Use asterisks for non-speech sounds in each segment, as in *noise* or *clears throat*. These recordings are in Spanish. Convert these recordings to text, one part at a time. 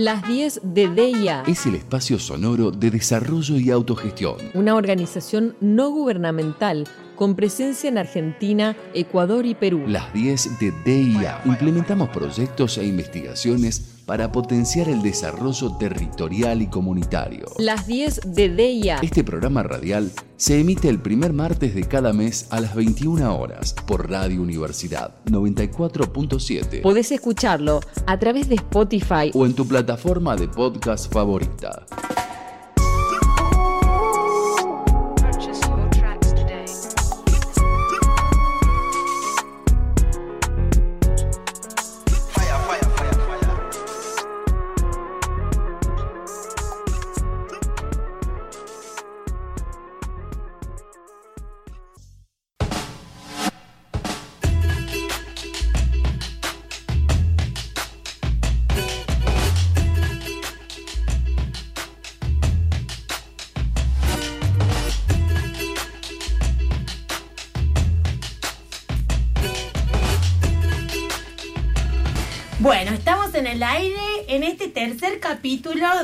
Las 10 de DIA. Es el espacio sonoro de desarrollo y autogestión. Una organización no gubernamental con presencia en Argentina, Ecuador y Perú. Las 10 de DIA. Implementamos proyectos e investigaciones para potenciar el desarrollo territorial y comunitario. Las 10 de DIA. Este programa radial se emite el primer martes de cada mes a las 21 horas por Radio Universidad 94.7. Podés escucharlo a través de Spotify o en tu plataforma de podcast favorita.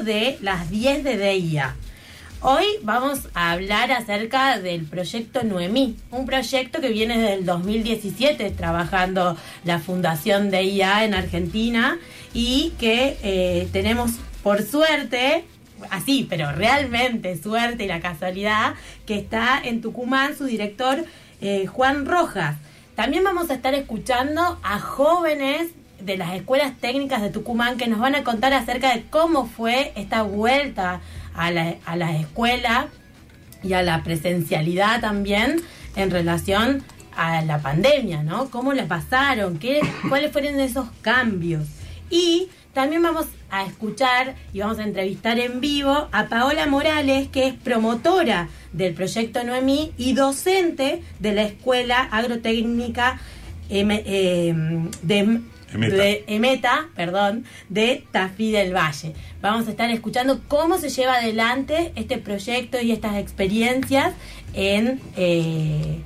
De las 10 de DIA. Hoy vamos a hablar acerca del proyecto Noemí, un proyecto que viene desde el 2017 trabajando la Fundación DIA en Argentina y que eh, tenemos por suerte, así, pero realmente suerte y la casualidad, que está en Tucumán su director eh, Juan Rojas. También vamos a estar escuchando a jóvenes de las escuelas técnicas de Tucumán que nos van a contar acerca de cómo fue esta vuelta a la, a la escuela y a la presencialidad también en relación a la pandemia, ¿no? ¿Cómo la pasaron? ¿Qué, ¿Cuáles fueron esos cambios? Y también vamos a escuchar y vamos a entrevistar en vivo a Paola Morales, que es promotora del proyecto Noemí y docente de la Escuela Agrotécnica em, de, Emeta. de Emeta, perdón, de Tafí del Valle. Vamos a estar escuchando cómo se lleva adelante este proyecto y estas experiencias en, eh,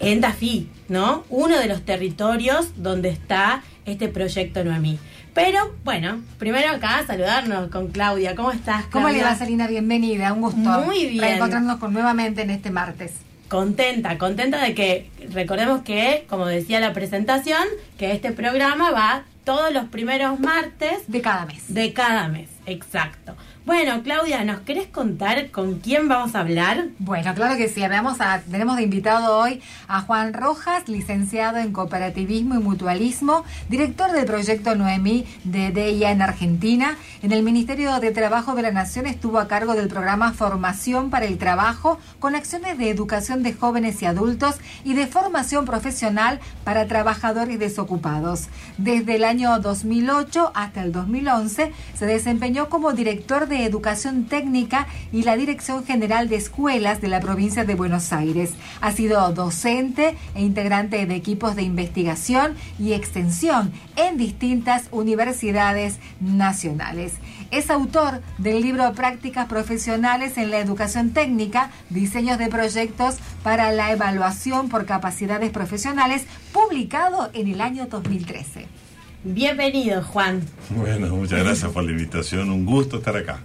en Tafí, ¿no? Uno de los territorios donde está este proyecto Noemí. Pero bueno, primero acá saludarnos con Claudia. ¿Cómo estás? ¿Cómo le Claudia? va, Salina? Bienvenida, un gusto. Muy bien. Reencontrarnos con, nuevamente en este martes. Contenta, contenta de que recordemos que, como decía la presentación, que este programa va todos los primeros martes De cada mes. de cada mes. Exacto. Bueno, Claudia, ¿nos querés contar con quién vamos a hablar? Bueno, claro que sí. A, tenemos de invitado hoy a Juan Rojas, licenciado en Cooperativismo y Mutualismo, director del proyecto Noemí de DIA en Argentina. En el Ministerio de Trabajo de la Nación estuvo a cargo del programa Formación para el Trabajo, con acciones de educación de jóvenes y adultos y de formación profesional para trabajadores desocupados. Desde el año 2008 hasta el 2011 se desempeñó como director de Educación Técnica y la Dirección General de Escuelas de la provincia de Buenos Aires. Ha sido docente e integrante de equipos de investigación y extensión en distintas universidades nacionales. Es autor del libro Prácticas Profesionales en la Educación Técnica, Diseños de Proyectos para la Evaluación por Capacidades Profesionales, publicado en el año 2013. Bienvenido, Juan. Bueno, muchas gracias por la invitación. Un gusto estar acá.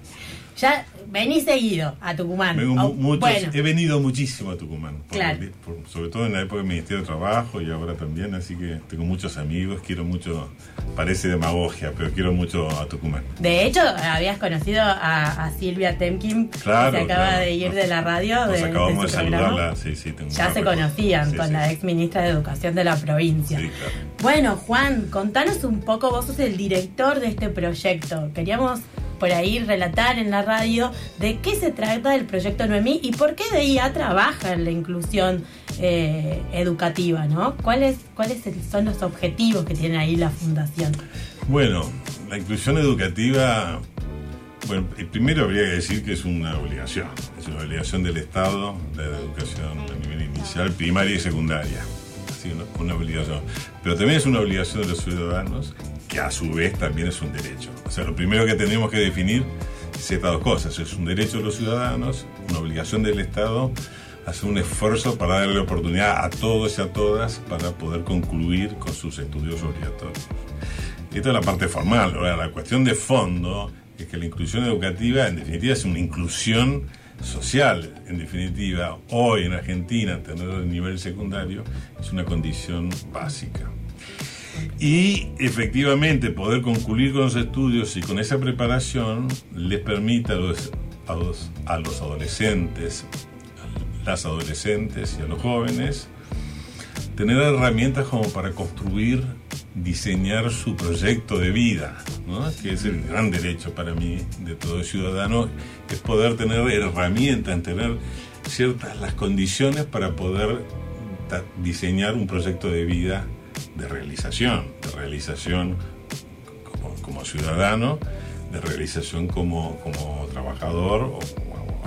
Ya venís seguido a Tucumán. Vengo Oh, muchos- bueno, He venido muchísimo a Tucumán. por Claro. por- sobre todo en la época del Ministerio de Trabajo y ahora también. Así que tengo muchos amigos. Quiero mucho. Parece demagogia, pero quiero mucho a Tucumán. de hecho, habías conocido a, a Silvia Temkin, Claro. que se acaba claro. de ir Nos- de la radio. Nos de, acabamos de, saludarla. Sí, sí, tengo Ya se recuerdo. conocían Sí, con sí, la ex ministra de Educación de la provincia. Sí, claro. Bueno, Juan, contanos un poco, vos sos el director de este proyecto. Queríamos por ahí relatar en la radio de qué se trata el proyecto Noemí y por qué DIA trabaja en la inclusión eh, educativa, ¿no? ¿Cuáles, cuáles son los objetivos que tiene ahí la fundación? Bueno, la inclusión educativa, bueno, primero habría que decir que es una obligación, es una obligación del Estado, la educación a nivel inicial, primaria y secundaria, así una obligación. Pero también es una obligación de los ciudadanos, que a su vez también es un derecho. O sea, lo primero que tenemos que definir es estas dos cosas, es un derecho de los ciudadanos, una obligación del Estado, hacer un esfuerzo para darle la oportunidad a todos y a todas para poder concluir con sus estudios obligatorios. Esta es la parte formal. Ahora, la cuestión de fondo es que la inclusión educativa, en definitiva, es una inclusión social. En definitiva, hoy en Argentina, tener el nivel secundario es una condición básica. Y efectivamente poder concluir con los estudios y con esa preparación les permite a los, a los, adolescentes, a las adolescentes y a los jóvenes tener herramientas como para construir, diseñar su proyecto de vida, que es el gran derecho para mí de todo ciudadano, es poder tener herramientas, tener ciertas las condiciones para poder diseñar un proyecto de vida de realización, de realización como, como ciudadano, de realización como, como trabajador o,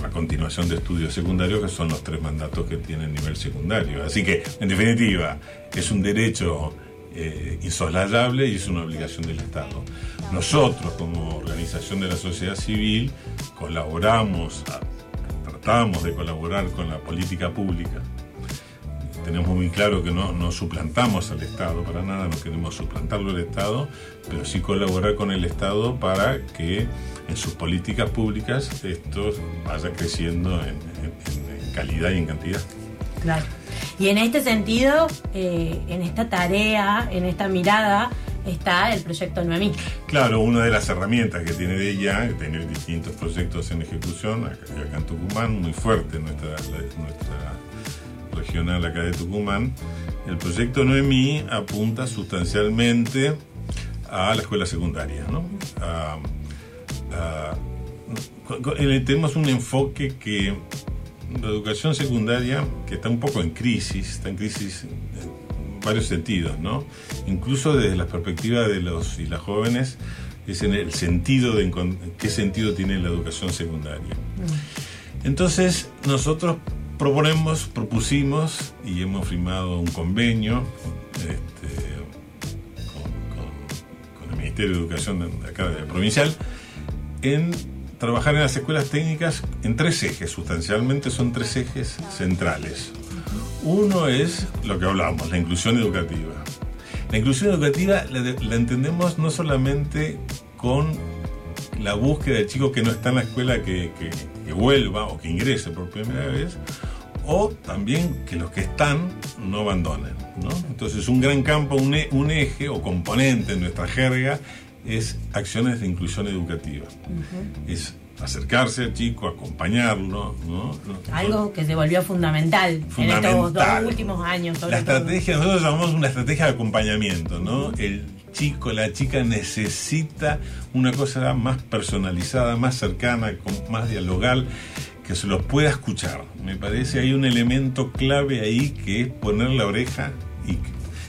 la continuación de estudios secundarios, que son los tres mandatos que tiene el nivel secundario. Así que, en definitiva, es un derecho eh, y es una obligación del Estado. Nosotros, como organización de la sociedad civil, colaboramos, tratamos de colaborar con la política pública tenemos muy claro que no, no suplantamos al Estado para nada, no queremos suplantarlo al Estado, pero sí colaborar con el Estado para que en sus políticas públicas esto vaya creciendo en, en- en calidad y en cantidad. Claro. Y en este sentido, eh, en esta tarea, en esta mirada, está el proyecto Noemí. Claro, una de las herramientas que tiene ella, tener distintos proyectos en ejecución, acá, acá en Tucumán, muy fuerte nuestra, la- nuestra regional acá de Tucumán, el proyecto Noemí apunta sustancialmente a la escuela secundaria, ¿no? A- a- tenemos un enfoque que la educación secundaria, que está un poco en crisis, está en crisis en varios sentidos, ¿no? Incluso desde la perspectiva de los y las jóvenes, es en el sentido de qué sentido tiene la educación secundaria. Entonces, nosotros proponemos, propusimos y hemos firmado un convenio este, con, con el Ministerio de Educación de acá de provincial en trabajar en las escuelas técnicas en tres ejes, sustancialmente son tres ejes centrales. Uno es lo que hablamos, la inclusión educativa. La inclusión educativa la, la entendemos no solamente con la búsqueda del chico que no está en la escuela que, que- que vuelva o que ingrese por primera vez, o también que los que están no abandonen. ¿no? Entonces un gran campo, un, e- un eje o componente en nuestra jerga es acciones de inclusión educativa. Es acercarse al chico, acompañarlo. ¿no? Algo que se volvió fundamental, en estos dos últimos años. sobre La todo. estrategia, nosotros llamamos una estrategia de acompañamiento, ¿no? El chico, la chica necesita una cosa más personalizada, más cercana, más dialogal, que se los pueda escuchar. Me parece hay un elemento clave ahí que es poner la oreja y,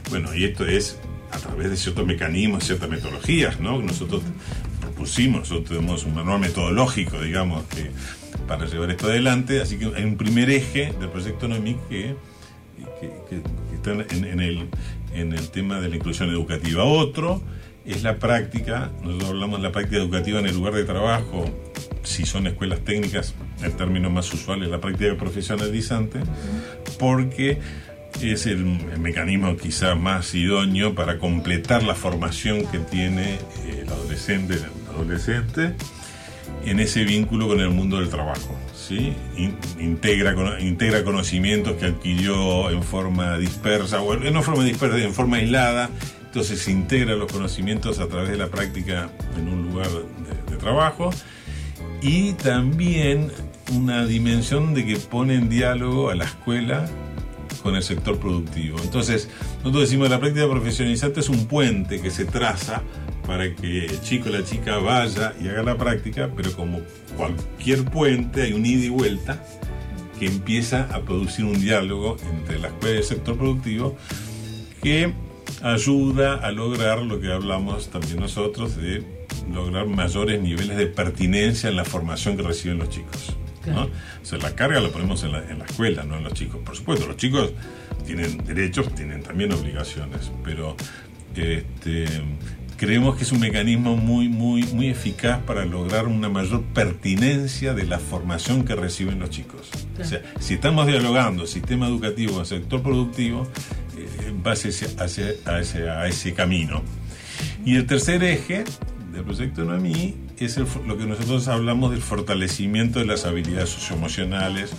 bueno, y esto es a través de ciertos mecanismos, ciertas metodologías, ¿no? Nosotros propusimos, nosotros tenemos un manual metodológico, digamos, que para llevar esto adelante, así que hay un primer eje del proyecto NOMIC que que, que- están en, el, en el tema de la inclusión educativa. Otro es la práctica, nosotros hablamos de la práctica educativa en el lugar de trabajo, si son escuelas técnicas, el término más usual es la práctica profesionalizante, porque es el, el mecanismo quizá más idóneo para completar la formación que tiene el adolescente, adolescente en ese vínculo con el mundo del trabajo. ¿sí? In- integra, integra conocimientos que adquirió en forma dispersa, o no en forma dispersa, en forma aislada. Entonces se integra los conocimientos a través de la práctica en un lugar de, de trabajo. Y también una dimensión de que pone en diálogo a la escuela con el sector productivo. Entonces, nosotros decimos la práctica profesionalizante es un puente que se traza para que el chico o la chica vaya y haga la práctica, pero como cualquier puente hay un ida y vuelta que empieza a producir un diálogo entre la escuela y el sector productivo que ayuda a lograr lo que hablamos también nosotros de lograr mayores niveles de pertinencia en la formación que reciben los chicos. ¿no? O sea, la carga la ponemos en la, en la escuela, no en los chicos. Por supuesto, los chicos tienen derechos, tienen también obligaciones, pero este, creemos que es un mecanismo muy, muy, muy eficaz para lograr una mayor pertinencia de la formación que reciben los chicos. O sea, si estamos dialogando sistema educativo con sector productivo, eh, va hacia, hacia- hacia- a ese camino. Y el tercer eje del proyecto Noemí es el lo que nosotros hablamos del fortalecimiento de las habilidades socioemocionales,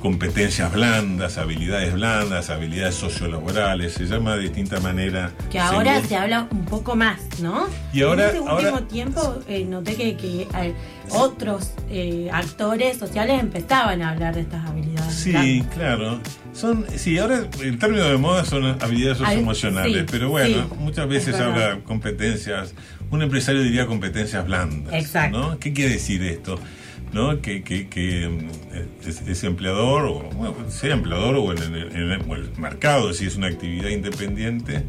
competencias blandas, habilidades blandas, habilidades sociolaborales, se llama de distinta manera. Que ahora según- se habla un poco más, ¿no? Y ahora- en este último ahora- tiempo eh, noté que, que, eh, otros eh, actores sociales empezaban a hablar de estas habilidades. Sí, claro. Son, sí, ahora el término de moda son habilidades Al- socioemocionales, sí, pero bueno, sí, muchas veces habla competencias, un empresario diría competencias blandas. Exacto. ¿no? ¿Qué quiere decir esto? ¿No? Que, que, que mm, es, es empleador, o bueno, sea empleador o en, el- en el, mercado, si es una actividad independiente,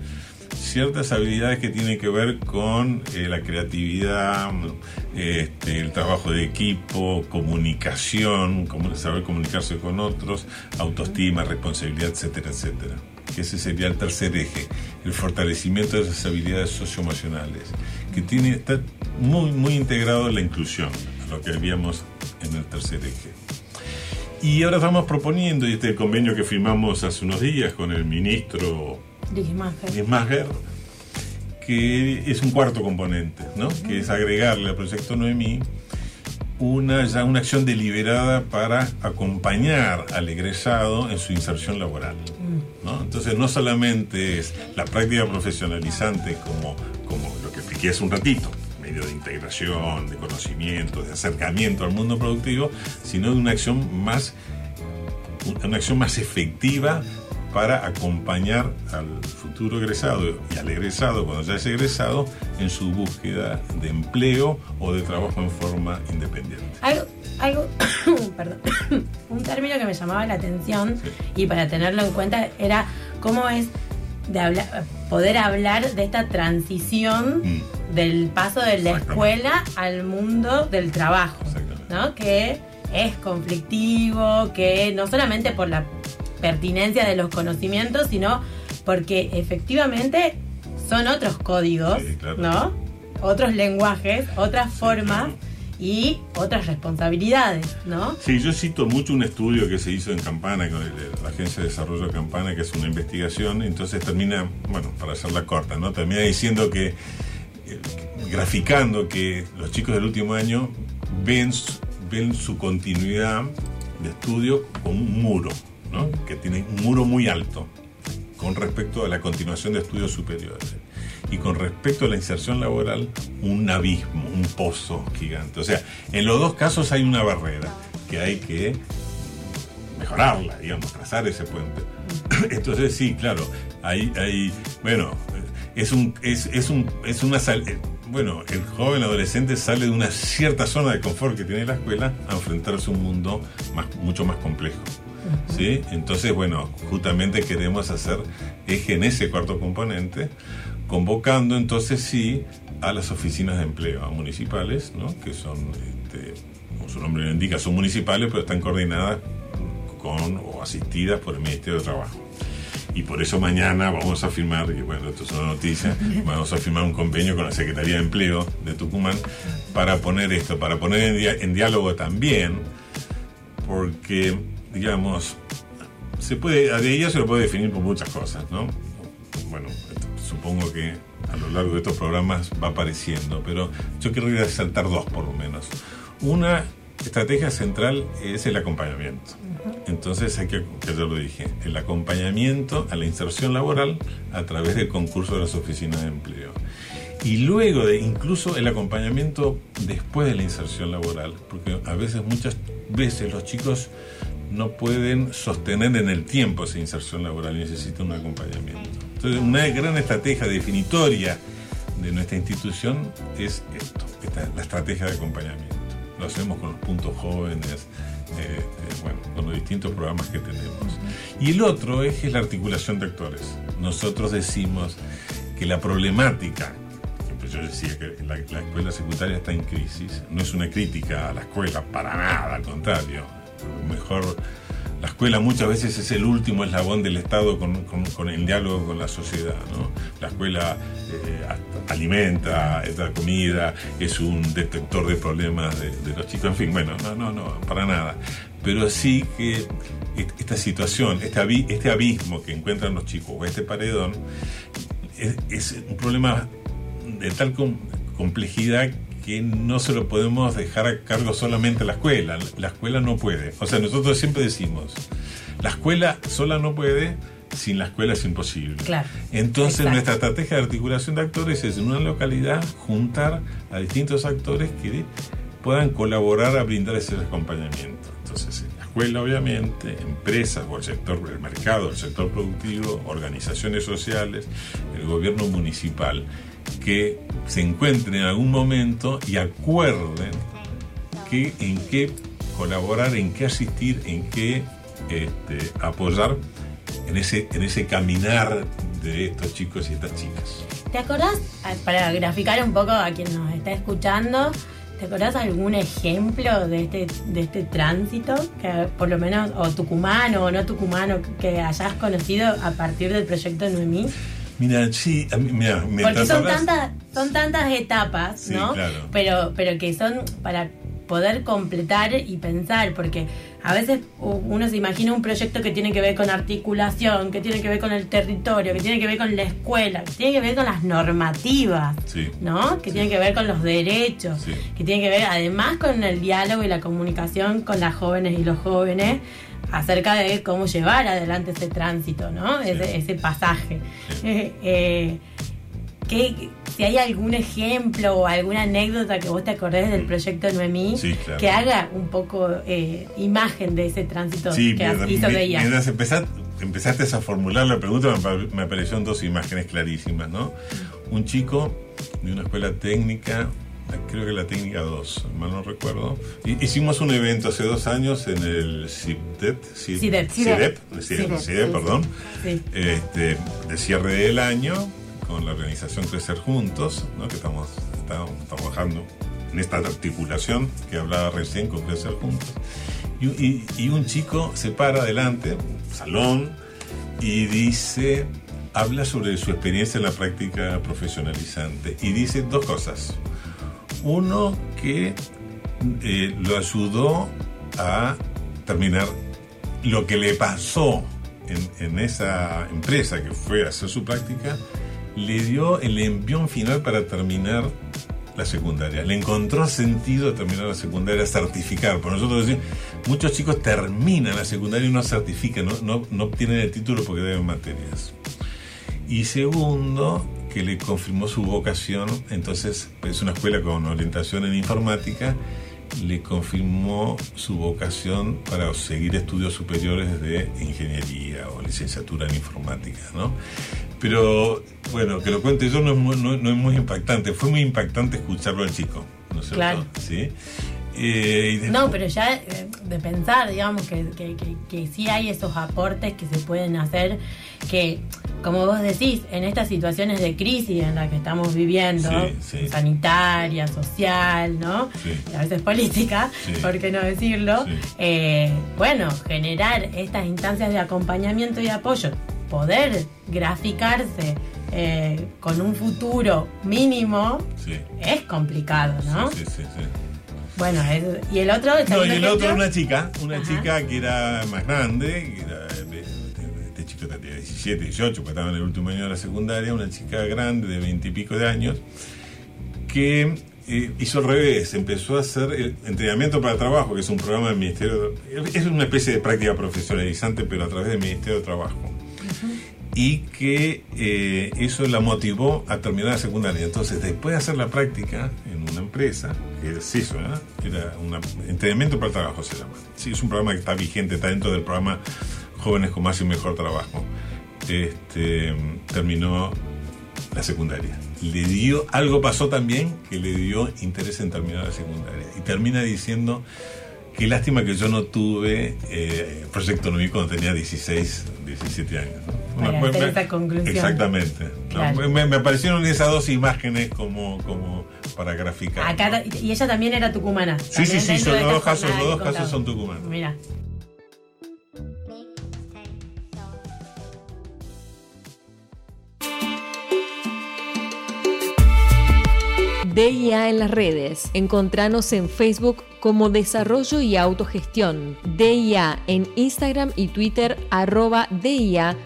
ciertas habilidades que tienen que ver con eh, la creatividad, mm, este, el trabajo de equipo, comunicación, comu- saber comunicarse con otros, autoestima, responsabilidad, etcétera, etcétera. Ese sería el tercer eje, el fortalecimiento de esas habilidades socioemocionales, que tiene, está muy, muy integrado en la inclusión, lo que habíamos en el tercer eje. Y ahora estamos proponiendo, y este convenio que firmamos hace unos días con el ministro. Lismacher, que es un cuarto componente, ¿no? que es agregarle al proyecto Noemí una, ya una acción deliberada para acompañar al egresado en su inserción laboral. ¿no? Entonces no solamente es la práctica profesionalizante como, como lo que expliqué hace un ratito, de integración, de conocimiento, de acercamiento al mundo productivo, sino de una acción más una acción más efectiva para acompañar al futuro egresado y al egresado cuando ya es egresado en su búsqueda de empleo o de trabajo en forma independiente. Algo, algo *coughs* perdón, *coughs* un término que me llamaba la atención Sí. y para tenerlo en cuenta era cómo es de hablar, poder hablar de esta transición Mm. del paso de la escuela al mundo del trabajo. ¿no? Que es conflictivo, que no solamente por la pertinencia de los conocimientos, sino porque efectivamente son otros códigos, Sí, claro. ¿no? Otros lenguajes, otras formas claro. Y otras responsabilidades, ¿no? Sí, yo cito mucho un estudio que se hizo en Campana, con la Agencia de Desarrollo de Campana, que es una investigación, entonces termina, bueno, para hacerla corta, ¿no? Termina diciendo que, eh, graficando que los chicos del último año ven, ven su continuidad de estudio con un muro, ¿no? Que tiene un muro muy alto con respecto a la continuación de estudios superiores. Y con respecto a la inserción laboral, un abismo, un pozo gigante. O sea, en los dos casos hay una barrera que hay que mejorarla, digamos, trazar ese puente. *clears throat* Entonces, sí, claro, hay, hay bueno, es un, es, es un, es una eh, bueno, el joven adolescente sale de una cierta zona de confort que tiene la escuela a enfrentarse a un mundo mucho más complejo. ¿Sí? Entonces, bueno, justamente queremos hacer eje en ese cuarto componente, convocando entonces sí a las oficinas de empleo municipales, ¿no? que son, este, como su nombre lo indica, son municipales, pero están coordinadas con o asistidas por el Ministerio de Trabajo. Y por eso mañana vamos a firmar, y bueno, esto es una noticia, *laughs* vamos a firmar un convenio con la Secretaría de Empleo de Tucumán para poner esto, para poner en, dia- en diálogo también, porque, digamos, se puede, a ella se lo puede definir por muchas cosas, ¿no? Bueno, supongo que a lo largo de estos programas va apareciendo, pero yo quiero resaltar dos por lo menos. Una estrategia central es el acompañamiento. Entonces hay que, que yo lo dije, el acompañamiento a la inserción laboral a través del concurso de las oficinas de empleo. Y luego de incluso el acompañamiento después de la inserción laboral, porque a veces, muchas veces los chicos no pueden sostener en el tiempo esa inserción laboral necesitan un acompañamiento. Entonces, una gran estrategia definitoria de nuestra institución es esto, esta, la estrategia de acompañamiento. Lo hacemos con los puntos jóvenes, eh, eh, bueno, con los distintos programas que tenemos. Y el otro eje es la articulación de actores. Nosotros decimos que la problemática, pues yo decía que la escuela secundaria está en crisis, no es una crítica a la escuela, para nada, al contrario. Mejor la escuela muchas veces es el último eslabón del Estado con, con- el diálogo con la sociedad. ¿no? La escuela eh, alimenta, da comida, es un detector de problemas de, los chicos. En fin, bueno, no, no, no, para nada. Pero sí que est- esta situación, este, este abismo que encuentran los chicos, o este paredón, es, es un problema de tal com- complejidad que no se lo podemos dejar a cargo solamente a la escuela. La escuela no puede. O sea, nosotros siempre decimos, la escuela sola no puede, sin la escuela es imposible. Claro. Entonces Exacto. nuestra estrategia de articulación de actores es en una localidad juntar a distintos actores que puedan colaborar a brindar ese acompañamiento. Entonces, en la escuela obviamente, empresas o el sector, el mercado, el sector productivo, organizaciones sociales, el gobierno municipal, que se encuentren en algún momento y acuerden que, en qué colaborar, en qué asistir, en qué este, apoyar en ese, en ese caminar de estos chicos y estas chicas. ¿Te acordás, ah, para graficar un poco a quien nos está escuchando, ¿te acordás algún ejemplo de este, de este tránsito? Que por lo menos, o tucumano o no tucumano, que hayas conocido a partir del proyecto Noemí. Mira, sí, mira, Porque mientras son hablas- tantas, son tantas etapas, Sí, ¿no? claro. Pero, pero que son para poder completar y pensar, porque a veces uno se imagina un proyecto que tiene que ver con articulación, que tiene que ver con el territorio, que tiene que ver con la escuela, que tiene que ver con las normativas, Sí. ¿no? Que tiene que ver con los derechos, Sí. que tiene que ver además con el diálogo y la comunicación con las jóvenes y los jóvenes acerca de cómo llevar adelante ese tránsito, ¿no? Ese, ese pasaje. Eh, eh, ¿qué- si hay algún ejemplo o alguna anécdota que vos te acordés del proyecto Noemí, Sí, claro. que haga un poco eh, imagen de ese tránsito Sí, que mientras, hizo de ella. mientras empezaste, empezaste a formular la pregunta, me, pa- me aparecieron dos imágenes clarísimas, ¿no? Un chico de una escuela técnica, creo que la técnica 2, mal no recuerdo. hi- Hicimos un evento hace dos años en el CIDEP, CIDEP. CIDEP. CIDEP, CIDEP, perdón, este, de cierre del año con la organización Crecer Juntos, ¿no? que estamos, estamos trabajando en esta articulación que hablaba recién con Crecer Juntos. Y, y- y un chico se para adelante, salón, y dice, habla sobre su experiencia en la práctica profesionalizante y dice dos cosas. Uno que eh, lo ayudó a terminar lo que le pasó en, en esa empresa que fue a hacer su práctica, le dio el envión final para terminar la secundaria. Le encontró sentido terminar la secundaria, certificar. Por nosotros muchos chicos terminan la secundaria y no certifican, no, no obtienen el título porque deben materias. Y segundo, que le confirmó su vocación, entonces es una escuela con orientación en informática, le confirmó su vocación para seguir estudios superiores de ingeniería o licenciatura en informática, ¿no? Pero bueno, que lo cuente yo no es muy, no, no es muy impactante, fue muy impactante escucharlo al chico, ¿no es cierto? Claro. ¿Sí? Eh, después- No, pero ya eh, de pensar, digamos, que, que, que, que sí hay esos aportes que se pueden hacer, que, como vos decís, en estas situaciones de crisis en las que estamos viviendo, Sí, sí. sanitaria, social, ¿no? Sí. Y a veces política, por qué no decirlo, eh, bueno, generar estas instancias de acompañamiento y apoyo, poder graficarse eh, con un futuro mínimo, es complicado, ¿no? sí, sí, sí. Bueno, es- y el otro, No, y el otro una chica, una Ajá. chica que era más grande, que era, 17, 18, porque estaba en el último año de la secundaria, una chica grande de 20 y pico de años, que eh, hizo al revés, empezó a hacer el entrenamiento para trabajo, que es un programa del Ministerio, de- es una especie de práctica profesionalizante, pero a través del Ministerio de Trabajo. Y que eh, eso la motivó a terminar la secundaria. Entonces, después de hacer la práctica en una empresa, que es eso, ¿verdad? Era un entrenamiento para el trabajo, se llama. Sí, es un programa que está vigente, está dentro del programa Jóvenes con Más y Mejor Trabajo. Este, terminó la secundaria. Le dio, algo pasó también que le dio interés en terminar la secundaria. Y termina diciendo, qué lástima que yo no tuve eh, Proyecto Novi cuando tenía 16, 17 años. ¿no? Para me- esa conclusión. Exactamente. No, Claro. me, me aparecieron esas dos imágenes como, como para graficar. Acá, ¿no? y ella también era tucumana. Sí, sí, sí, son los esta dos casos, los dos casos son tucumanos. Mira. DIA en las redes. Encontranos en Facebook como Desarrollo y Autogestión. DIA en Instagram y Twitter arroba DIA-ORG.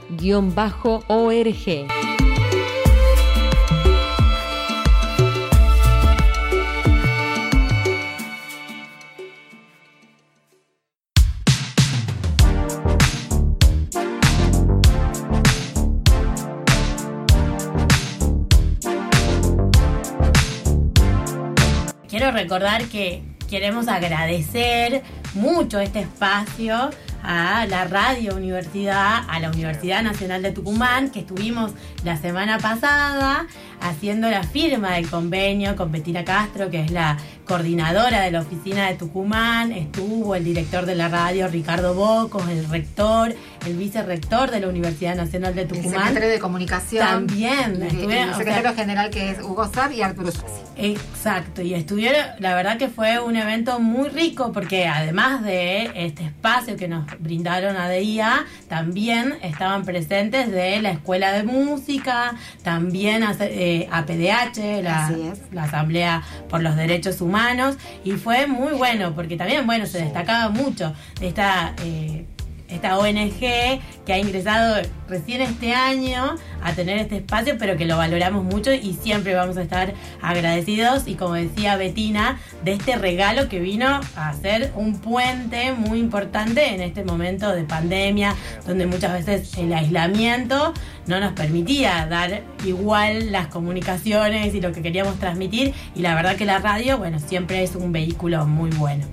Recordar que queremos agradecer mucho este espacio a la Radio Universidad, a la Universidad Nacional de Tucumán, que estuvimos la semana pasada haciendo la firma del convenio con Betina Castro, que es la coordinadora de la oficina de Tucumán, estuvo el director de la radio Ricardo Bocos, el rector, el vicerrector de la Universidad Nacional de El Tucumán. secretario de Comunicación. También, El, estuvieron, el secretario sea, general que es Hugo Sab y Arturo Suárez. Exacto, y estuvieron, la verdad que fue un evento muy rico porque además de este espacio que nos brindaron a DIA, también estaban presentes de la Escuela de Música, también hace- eh, APDH, la, Asamblea por los Derechos Humanos, y fue muy bueno porque también, bueno, se destacaba mucho de esta... eh, esta ONG que ha ingresado recién este año a tener este espacio, pero que lo valoramos mucho y siempre vamos a estar agradecidos. Y como decía Betina, de este regalo que vino a ser un puente muy importante en este momento de pandemia, donde muchas veces el aislamiento no nos permitía dar igual las comunicaciones y lo que queríamos transmitir. Y la verdad que la radio, bueno, siempre es un vehículo muy bueno.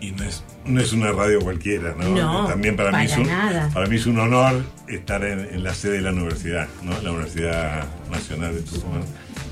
Y no es, una radio cualquiera, ¿no? No, También para, mí es un, nada. para mí es un honor estar en, en la sede de la universidad, ¿no? La Universidad Nacional de Tucumán.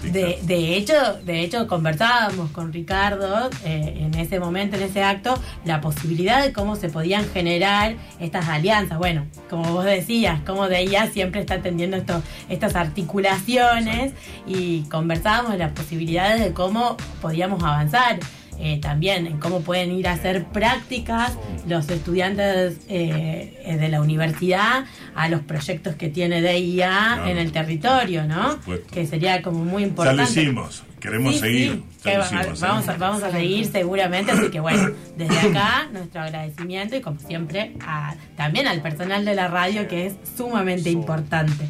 De, de hecho, de hecho conversábamos con Ricardo eh, en ese momento, en ese acto, la posibilidad de cómo se podían generar estas alianzas. Bueno, como vos decías, cómo de ella siempre está atendiendo esto, estas articulaciones y conversábamos las posibilidades de cómo podíamos avanzar. Eh, también en cómo pueden ir a hacer prácticas los estudiantes eh, de la universidad a los proyectos que tiene DIA Claro. en el territorio, ¿no? Que sería como muy Ya importante. lo hicimos, queremos Sí, seguir. sí, ya que lo va- hicimos, ¿eh? vamos, a, vamos a seguir seguramente, así que bueno, desde acá nuestro agradecimiento y como siempre a- también al personal de la radio que es sumamente importante.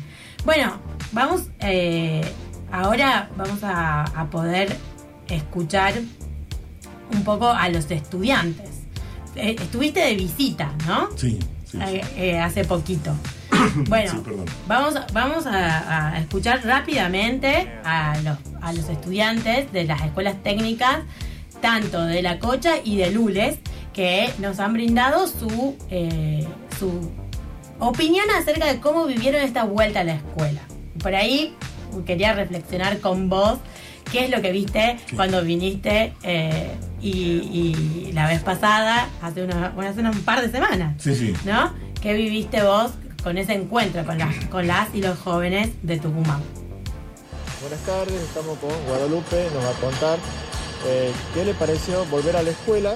Bueno, vamos, eh, ahora vamos a, a poder escuchar un poco a los estudiantes. Eh, estuviste de visita, ¿no? Sí, sí. Eh, eh, hace poquito. *coughs* Bueno, Sí, vamos, vamos a, a escuchar rápidamente a los, a los estudiantes de las escuelas técnicas, tanto de La Cocha y de Lules, que nos han brindado su, eh, su opinión acerca de cómo vivieron esta vuelta a la escuela. Por ahí quería reflexionar con vos qué es lo que viste cuando viniste eh, y, y la vez pasada, hace, una, bueno, hace un par de semanas. Sí, sí. ¿no? ¿Qué viviste vos con ese encuentro con las, con las y los jóvenes de Tucumán? Buenas tardes, estamos con Guadalupe, nos va a contar eh, qué le pareció volver a la escuela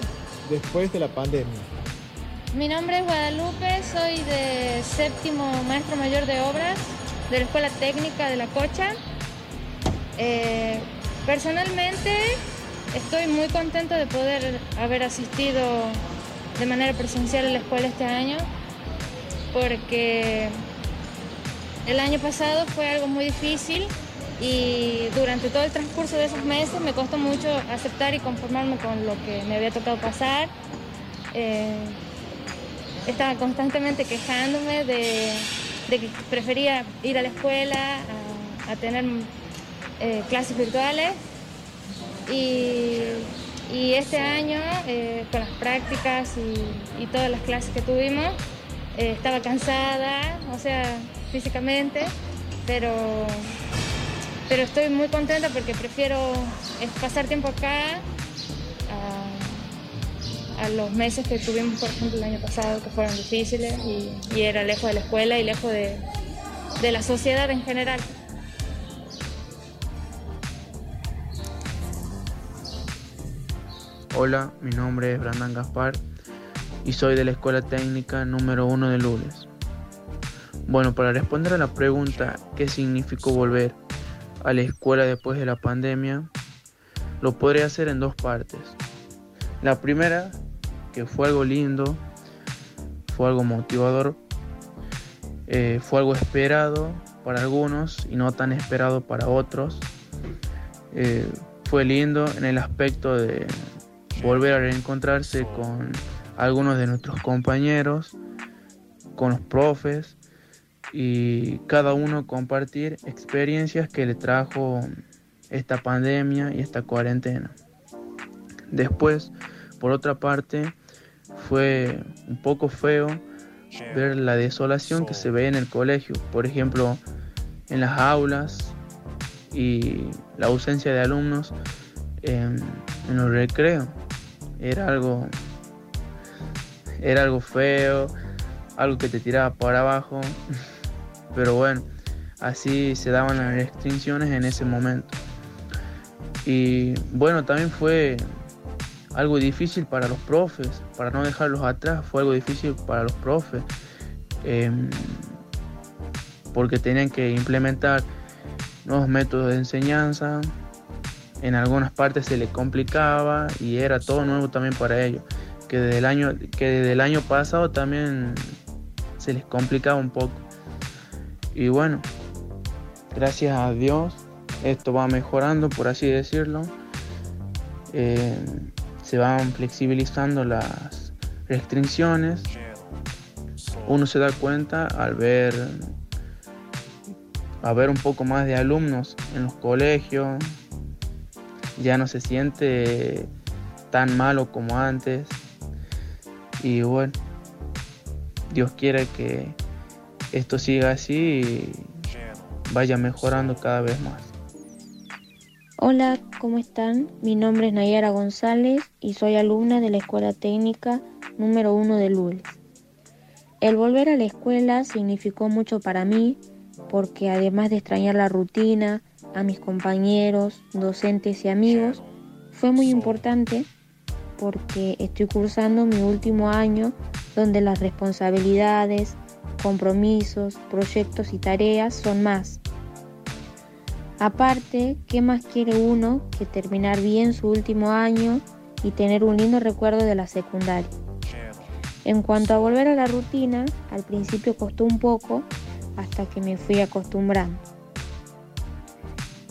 después de la pandemia. Mi nombre es Guadalupe, soy de séptimo maestro mayor de obras de la Escuela Técnica de La Cocha. Eh, personalmente estoy muy contento de poder haber asistido de manera presencial a la escuela este año porque el año pasado fue algo muy difícil y durante todo el transcurso de esos meses me costó mucho aceptar y conformarme con lo que me había tocado pasar. Eh, estaba constantemente quejándome de, que prefería ir a la escuela a, a tener eh, clases virtuales y, y este año eh, con las prácticas y, todas las clases que tuvimos eh, estaba cansada, o sea, físicamente, pero, pero estoy muy contenta porque prefiero pasar tiempo acá a, a los meses que tuvimos, por ejemplo, el año pasado, que fueron difíciles y, y era lejos de la escuela y lejos de, de la sociedad en general. Hola, mi nombre es Brandon Gaspar y soy de la Escuela Técnica número 1 de Lules. Bueno, para responder a la pregunta ¿qué significó volver a la escuela después de la pandemia? Lo podré hacer en dos partes. La primera, que fue algo lindo, fue algo motivador, eh, fue algo esperado para algunos y no tan esperado para otros. Eh, fue lindo en el aspecto de volver a reencontrarse con algunos de nuestros compañeros, con los profes y cada uno compartir experiencias que le trajo esta pandemia y esta cuarentena. Después, por otra parte, fue un poco feo ver la desolación que se ve en el colegio, por ejemplo, en las aulas y la ausencia de alumnos en, en los recreos. Era algo, era algo feo, algo que te tiraba para abajo, *laughs* pero bueno, así se daban las restricciones en ese momento. Y bueno, también fue algo difícil para los profes, para no dejarlos atrás, fue algo difícil para los profes, em, porque tenían que implementar nuevos métodos de enseñanza, en algunas partes se les complicaba y era todo nuevo también para ellos, que desde el año, que desde el año pasado también se les complicaba un poco. Y bueno, gracias a Dios esto va mejorando, por así decirlo. Eh, se van flexibilizando las restricciones. Uno se da cuenta al ver a ver un poco más de alumnos en los colegios. Ya no se siente tan malo como antes. Y bueno, Dios quiere que esto siga así y vaya mejorando cada vez más. Hola, ¿cómo están? Mi nombre es Nayara González y soy alumna de la Escuela Técnica número 1 de Lules. El volver a la escuela significó mucho para mí porque además de extrañar la rutina, a mis compañeros, docentes y amigos, fue muy importante porque estoy cursando mi último año donde las responsabilidades, compromisos, proyectos y tareas son más Aparte, ¿qué más quiere uno que terminar bien su último año y tener un lindo recuerdo de la secundaria? En cuanto a volver a la rutina, al principio costó un poco hasta que me fui acostumbrando.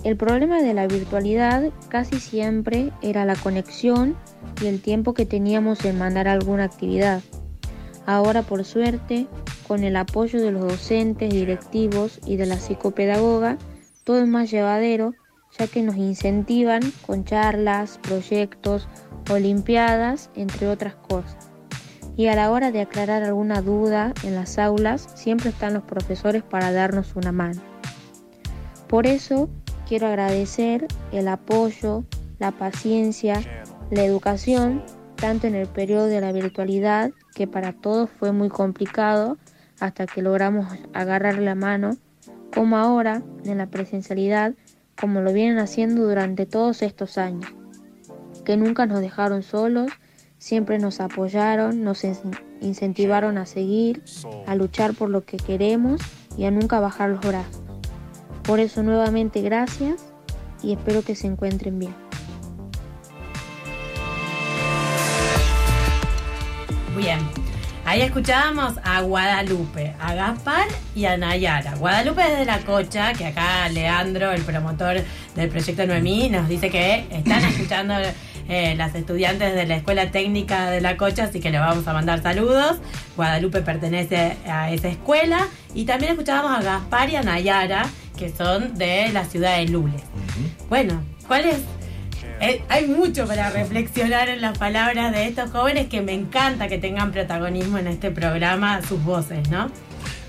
El problema de la virtualidad casi siempre era la conexión y el tiempo que teníamos en mandar alguna actividad. Ahora, por suerte, con el apoyo de los docentes, directivos y de la psicopedagoga, todo es más llevadero, ya que nos incentivan con charlas, proyectos, olimpiadas, entre otras cosas. Y a la hora de aclarar alguna duda en las aulas, siempre están los profesores para darnos una mano. Por eso quiero agradecer el apoyo, la paciencia, la educación, tanto en el periodo de la virtualidad, que para todos fue muy complicado, hasta que logramos agarrar la mano como ahora en la presencialidad, como lo vienen haciendo durante todos estos años, que nunca nos dejaron solos, siempre nos apoyaron, nos incentivaron a seguir, a luchar por lo que queremos y a nunca bajar los brazos. Por eso nuevamente gracias y espero que se encuentren bien. Bien, Ahí escuchábamos a Guadalupe, a Gaspar y a Nayara. Guadalupe es de la Cocha, que acá Leandro, el promotor del proyecto Noemí, nos dice que están escuchando eh, las estudiantes de la Escuela Técnica de la Cocha, así que le vamos a mandar saludos. Guadalupe pertenece a esa escuela. Y también escuchábamos a Gaspar y a Nayara, que son de la ciudad de Lules. Bueno, ¿cuál es eh, hay mucho para reflexionar en las palabras de estos jóvenes que me encanta que tengan protagonismo en este programa, sus voces, ¿no?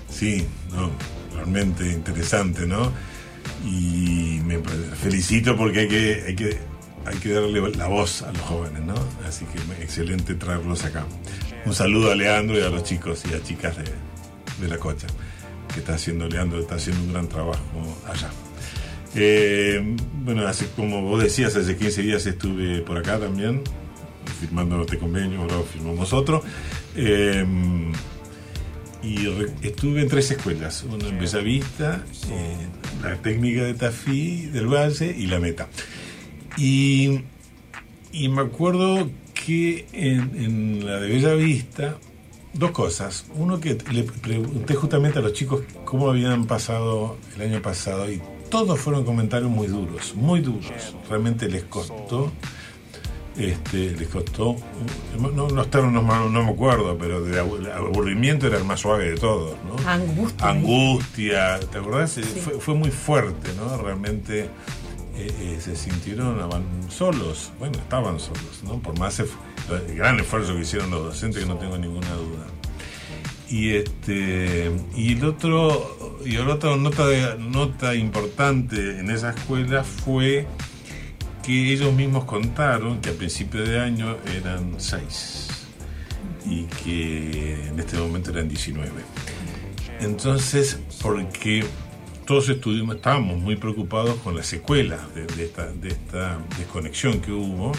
Sí, no, realmente interesante, ¿no? Y me felicito porque hay que, hay que, hay que darle la voz a los jóvenes, ¿no? Así que excelente traerlos acá. Un saludo a Leandro y a los chicos y a chicas de, de la cocha, que está haciendo Leandro, está haciendo un gran trabajo allá. Eh, bueno, así como vos decías, hace 15 días estuve por acá también, firmando este convenio, ahora firmamos otro. Eh, y estuve en tres escuelas, una en Bellavista, eh, la técnica de Tafí del Valle y la Meta. Y, y me acuerdo que en, en la de Bellavista, dos cosas. Uno que le pregunté justamente a los chicos cómo habían pasado el año pasado y todos fueron comentarios muy duros, muy duros. Realmente les costó, este, les costó, no, no, no, no, me acuerdo, pero de aburrimiento era el más suave de todos, ¿no? Angustia. Angustia, ¿te acordás? Fue, fue, muy fuerte, ¿no? Realmente eh, eh, se sintieron solos, bueno, estaban solos, ¿no? Por más el gran esfuerzo que hicieron los docentes, que no tengo ninguna duda. Y este y el otro y el nota nota importante en esa escuela fue que ellos mismos contaron que a principio de año eran seis y que en este momento eran 19. Entonces, porque todos estuvimos, estábamos muy preocupados con las secuelas de, de esta, de esta desconexión que hubo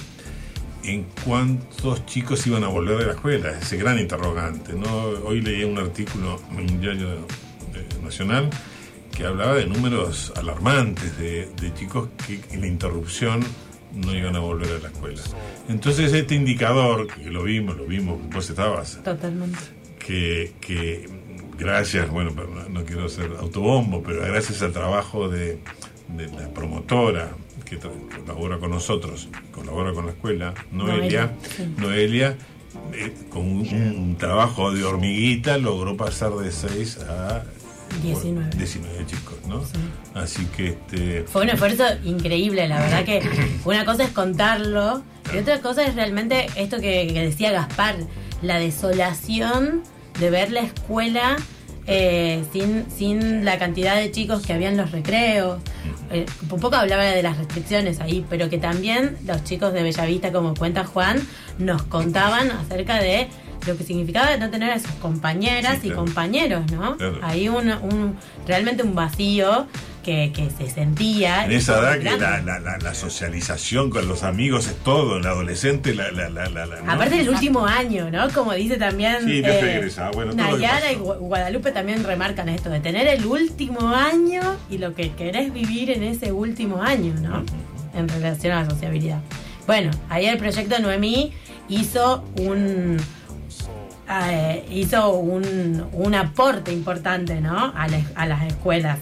en cuántos chicos iban a volver de la escuela, ese gran interrogante. ¿no? Hoy leí un artículo en un diario eh, nacional que hablaba de números alarmantes de, de chicos que en la interrupción no iban a volver a la escuela. Entonces este indicador, que lo vimos, lo vimos, vos estabas, Totalmente. que, que gracias, bueno, no, quiero ser autobombo, pero gracias al trabajo de, de la promotora que colabora con nosotros, colabora con la escuela, Noelia, Noelia, sí. Noelia eh, con un, un trabajo de hormiguita logró pasar de 6 a 19. 19 chicos, ¿no? Así que este Fue un esfuerzo increíble, la verdad que *coughs* una cosa es contarlo y otra cosa es realmente esto que, que decía Gaspar, la desolación de ver la escuela eh, sin, sin la cantidad de chicos que había en los recreos. Eh, un poco hablaba de las restricciones ahí, pero que también los chicos de Bellavista, como cuenta Juan, nos contaban acerca de lo que significaba no tener a sus compañeras Sí, y compañeros, ¿no? Claro. Ahí un, un- realmente un vacío que, que se sentía. En esa edad que la, la- la- la socialización con los amigos es todo, en la adolescente la... ¿no? Aparte del último año, ¿no? Como dice también Sí, egresada, bueno, Nayara y Guadalupe también remarcan esto, de tener el último año y lo que querés vivir en ese último año, ¿no? En relación a la sociabilidad. Bueno, ahí el proyecto Noemí hizo un eh, hizo un, un aporte importante, ¿no? A, a las escuelas.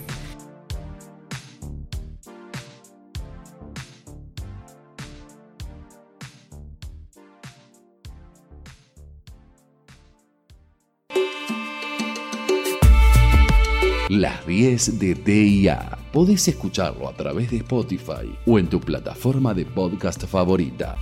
Las 10 de TIA. Podés escucharlo a través de Spotify o en tu plataforma de podcast favorita.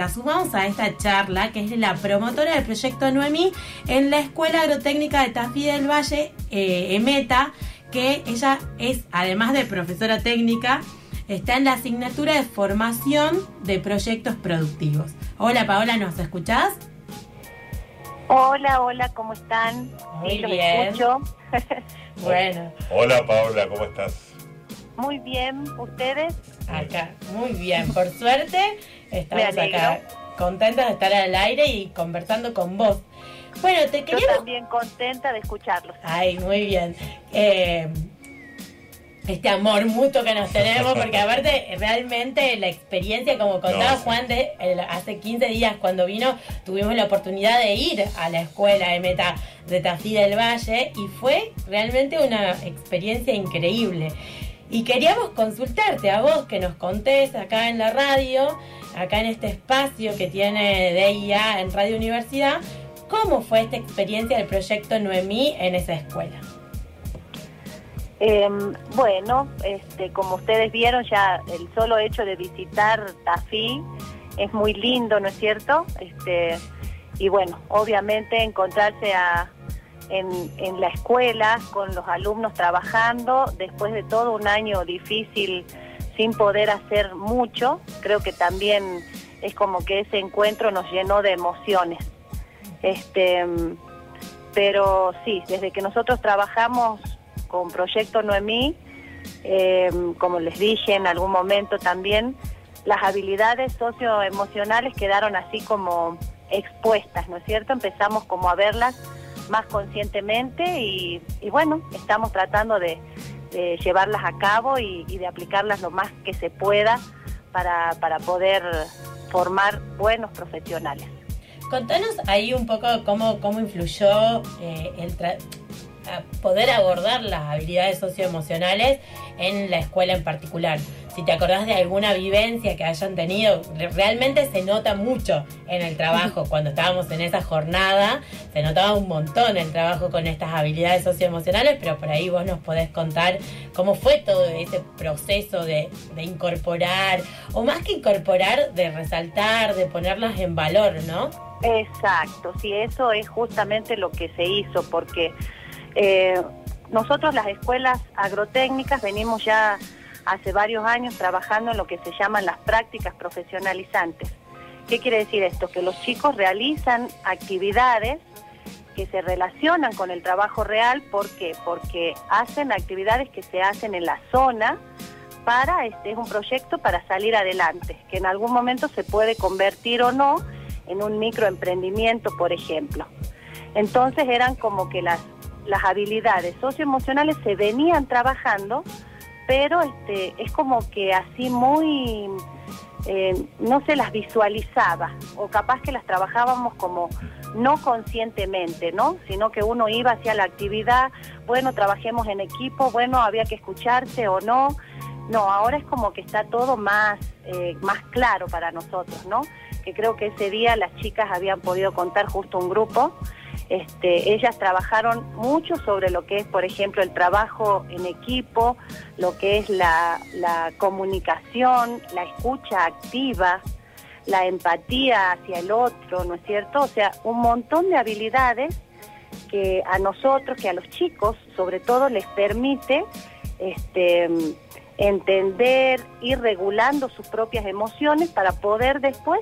La sumamos a esta charla, que es la promotora del proyecto Noemí en la Escuela Agrotécnica de Tafí del Valle, eh, EMETA, que ella es, además de profesora técnica, está en la asignatura de formación de proyectos productivos. Hola Paola, ¿nos escuchás? Hola, hola, ¿cómo están? Muy Sí, bien. escucho. *laughs* Bueno, Hola Paola, ¿cómo estás? Muy bien, ¿ustedes? acá, muy bien. Por suerte, estamos acá contentos de estar al aire y conversando con vos. Bueno, te Yo queríamos también contenta de escucharlos. Ay, muy bien. Eh, este amor mutuo que nos tenemos, porque aparte realmente la experiencia, como contaba No, sí. Juan, de el- hace 15 días cuando vino, tuvimos la oportunidad de ir a la escuela de Meta de Tafí del Valle y fue realmente una experiencia increíble. Y queríamos consultarte a vos que nos contés acá en la radio, acá en este espacio que tiene DIA en Radio Universidad, ¿cómo fue esta experiencia del proyecto Noemí en esa escuela? Eh, bueno, este, como ustedes vieron, ya el solo hecho de visitar Tafí es muy lindo, ¿no es cierto? Este, y bueno, obviamente encontrarse a- en la escuela con los alumnos trabajando después de todo un año difícil sin poder hacer mucho, creo que también es como que ese encuentro nos llenó de emociones. Este, pero sí, desde que nosotros trabajamos con Proyecto Noemí, eh, como les dije en algún momento también, las habilidades socioemocionales quedaron así como expuestas, ¿no es cierto? Empezamos como a verlas más conscientemente y bueno, estamos tratando de, de llevarlas a cabo y, y de aplicarlas lo más que se pueda para, para poder formar buenos profesionales. Contanos ahí un poco cómo, cómo influyó eh, el poder abordar las habilidades socioemocionales en la escuela en particular. Si te acordás de alguna vivencia que hayan tenido, re- realmente se nota mucho en el trabajo. *laughs* Cuando estábamos en esa jornada, se notaba un montón el trabajo con estas habilidades socioemocionales, pero por ahí vos nos podés contar cómo fue todo ese proceso de, de incorporar, o más que incorporar, de resaltar, de ponerlas en valor, ¿no? Exacto, sí, eso es justamente lo que se hizo, porque eh, nosotros las escuelas agrotécnicas venimos ya hace varios años trabajando en lo que se llaman las prácticas profesionalizantes. ¿Qué quiere decir esto? Que los chicos realizan actividades que se relacionan con el trabajo real, ¿por qué? Porque hacen actividades que se hacen en la zona para, este es un proyecto para salir adelante, que en algún momento se puede convertir o no en un microemprendimiento, por ejemplo. Entonces eran como que las, las habilidades socioemocionales se venían trabajando, pero este, es como que así muy, eh, no se las visualizaba, o capaz que las trabajábamos como no conscientemente, ¿no? Sino que uno iba hacia la actividad, bueno, trabajemos en equipo, bueno, había que escucharse o no. No, ahora es como que está todo más, eh, más claro para nosotros, ¿no? Que creo que ese día las chicas habían podido contar justo un grupo. Este, ellas trabajaron mucho sobre lo que es, por ejemplo, el trabajo en equipo, lo que es la, comunicación, la escucha activa, la empatía hacia el otro, ¿no es cierto? O sea, un montón de habilidades que a nosotros, que a los chicos, sobre todo, les permite este, entender, ir regulando sus propias emociones para poder después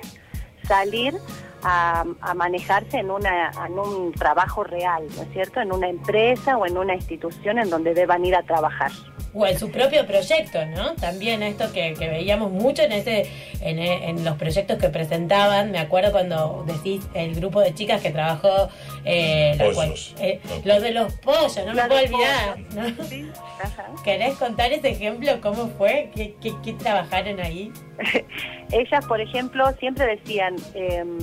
salir a, a manejarse en, una, en un trabajo real, ¿no es cierto? En una empresa o en una institución en donde deban ir a trabajar. O en su propio proyecto, ¿no? También esto que, que veíamos mucho en ese, en, en los proyectos que presentaban. Me acuerdo cuando decís el grupo de chicas que trabajó eh, Pollos. cual- eh, los de los pollos, no me puedo olvidar. pollos, ¿no? Sí, ajá. ¿Querés contar ese ejemplo? ¿Cómo fue? ¿Qué, qué, qué trabajaron ahí? *laughs* ellas, por ejemplo, siempre decían, em,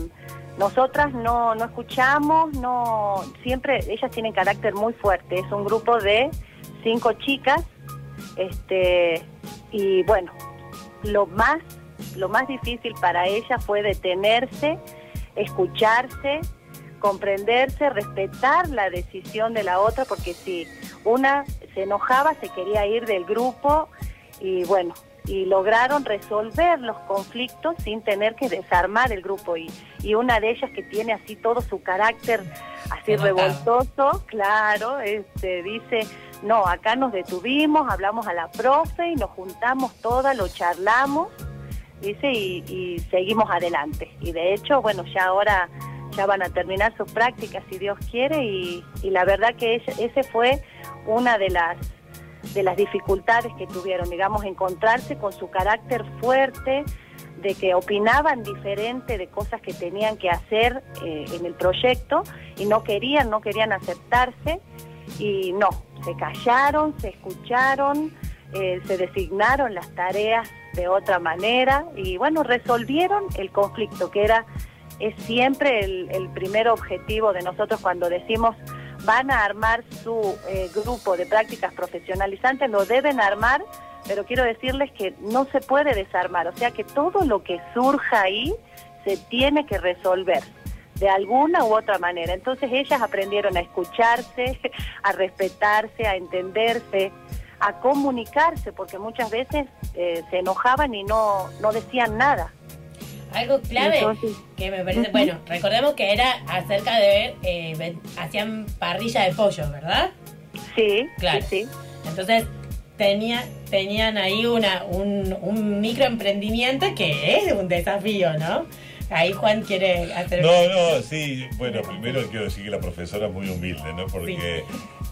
nosotras no, no escuchamos, no, siempre, ellas tienen carácter muy fuerte, es un grupo de cinco chicas, este, y bueno, lo más, lo más difícil para ellas fue detenerse, escucharse, comprenderse, respetar la decisión de la otra, porque si una se enojaba, se quería ir del grupo, y bueno, y lograron resolver los conflictos sin tener que desarmar el grupo y, y una de ellas que tiene así todo su carácter así revoltoso, claro, este dice, no, acá nos detuvimos, hablamos a la profe y nos juntamos todas, lo charlamos, dice, y, y seguimos adelante. Y de hecho, bueno, ya ahora ya van a terminar sus prácticas si Dios quiere y, y la verdad que ese, ese fue una de las de las dificultades que tuvieron, digamos, encontrarse con su carácter fuerte, de que opinaban diferente de cosas que tenían que hacer eh, en el proyecto y no querían, no querían aceptarse y no, se callaron, se escucharon, eh, se designaron las tareas de otra manera y bueno, resolvieron el conflicto que era es siempre el, el primer objetivo de nosotros cuando decimos van a armar su eh, grupo de prácticas profesionalizantes, lo deben armar, pero quiero decirles que no se puede desarmar, o sea que todo lo que surja ahí se tiene que resolver de alguna u otra manera. Entonces ellas aprendieron a escucharse, *laughs* a respetarse, a entenderse, a comunicarse, porque muchas veces eh, se enojaban y no, no decían nada. Algo clave Entonces- que me parece, bueno, recordemos que era acerca de, eh, hacían parrilla de pollo, ¿verdad? Sí, Claro. sí, sí. Entonces tenía, tenían ahí una, un, un microemprendimiento que es un desafío, ¿no? Ahí Juan quiere hacer... No, no, sí. Bueno, primero quiero decir que la profesora es muy humilde, ¿no? Porque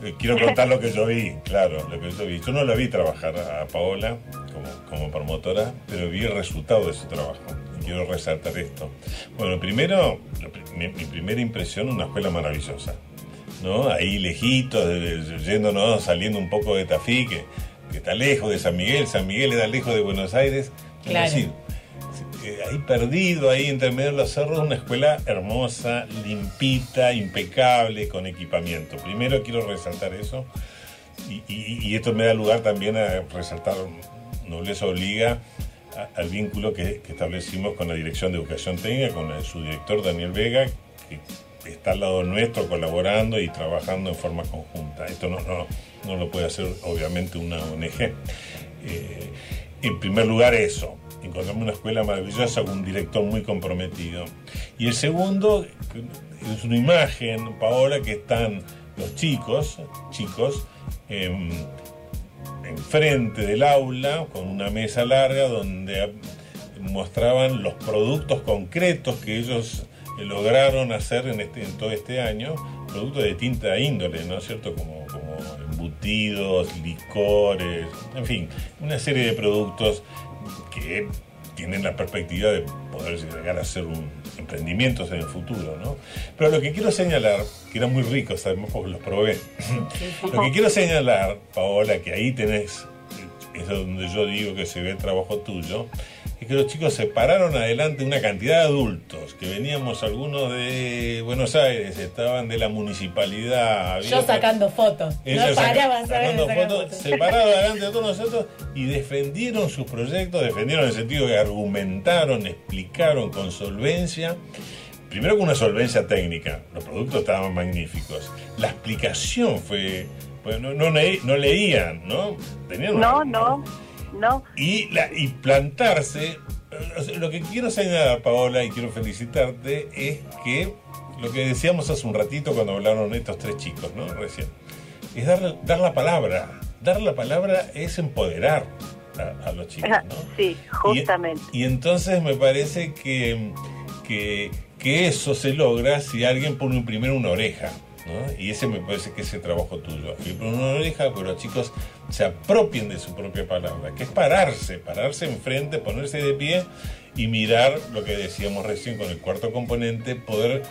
eh, quiero contar lo que yo vi, claro, lo que yo vi. Yo no la vi trabajar a Paola como, como promotora, pero vi el resultado de su trabajo. Quiero resaltar esto. Bueno, primero, mi, mi primera impresión, una escuela maravillosa. ¿no? Ahí lejitos, yéndonos, saliendo un poco de Tafí, que, que está lejos de San Miguel, San Miguel está lejos de Buenos Aires. Es Claro. decir, eh, ahí perdido, ahí entre medio de los cerros, una escuela hermosa, limpita, impecable, con equipamiento. Primero quiero resaltar eso, y, y- y esto me da lugar también a resaltar, Nobleza Obliga, al vínculo que, establecimos con la Dirección de Educación Técnica, con su director Daniel Vega, que está al lado nuestro colaborando y trabajando en forma conjunta. Esto no, no, no lo puede hacer obviamente una ONG. Eh, en primer lugar eso, encontramos una escuela maravillosa con un director muy comprometido. Y el segundo es una imagen, Paola, que están los chicos, chicos, em, enfrente del aula con una mesa larga donde mostraban los productos concretos que ellos eh, lograron hacer en, este, en todo este año, productos de tinta índole, ¿no es cierto? Como, como embutidos, licores, en fin, una serie de productos que tienen la perspectiva de poder llegar a ser un emprendimientos en el futuro, ¿no? Pero lo que quiero señalar, que eran muy ricos, sabemos porque los probé, *laughs* lo que quiero señalar, Paola, que ahí tenés, es donde yo digo que se ve el trabajo tuyo, es que los chicos se pararon adelante una cantidad de adultos, que veníamos algunos de Buenos Aires, estaban de la municipalidad. había Yo otra- sacando fotos. ella no saca- paraba, ¿sabes? sacando fotos, fotos. se pararon *laughs* delante de todos nosotros y defendieron sus proyectos, defendieron en el sentido que argumentaron, explicaron con solvencia. Primero con una solvencia técnica, los productos estaban magníficos. La explicación fue. pues, no, no, leí- no leían, ¿no? Tenían una- No, no, no. y, la, y plantarse. Lo que quiero señalar, Paola, y quiero felicitarte, es que lo que decíamos hace un ratito cuando hablaron estos tres chicos, ¿no? Recién, es dar, dar la palabra. Dar la palabra es empoderar a, a los chicos, ¿no? Sí, justamente. Y, y entonces me parece que, que, que eso se logra si alguien pone primero una oreja. ¿No? Y ese me parece que es el trabajo tuyo. Y poner una oreja, pero los chicos se apropien de su propia palabra, que es pararse, pararse enfrente, ponerse de pie y mirar lo que decíamos recién con el cuarto componente, poder